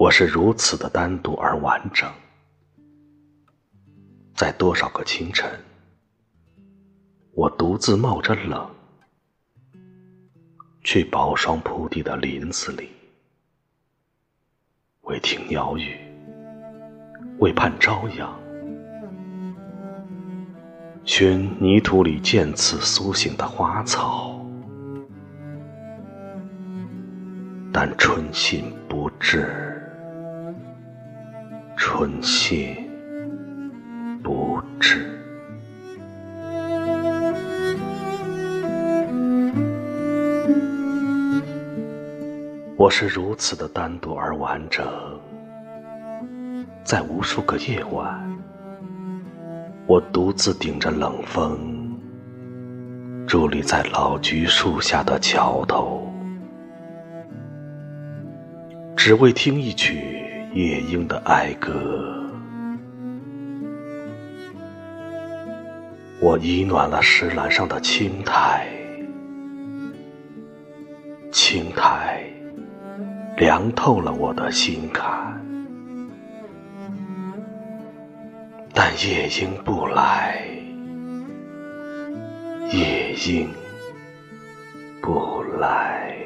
我是如此的单独而完整，在多少个清晨，我独自冒着冷，去薄霜铺地的林子里，为听鸟语，为盼朝阳，寻泥土里渐次苏醒的花草。但春信不至，春信不至。我是如此的单独而完整，在无数个夜晚，我独自顶着冷风，伫立在老橘树下的桥头。只为听一曲夜莺的哀歌，我已暖了石栏上的青苔，青苔凉透了我的心坎，但夜莺不来，夜莺不来。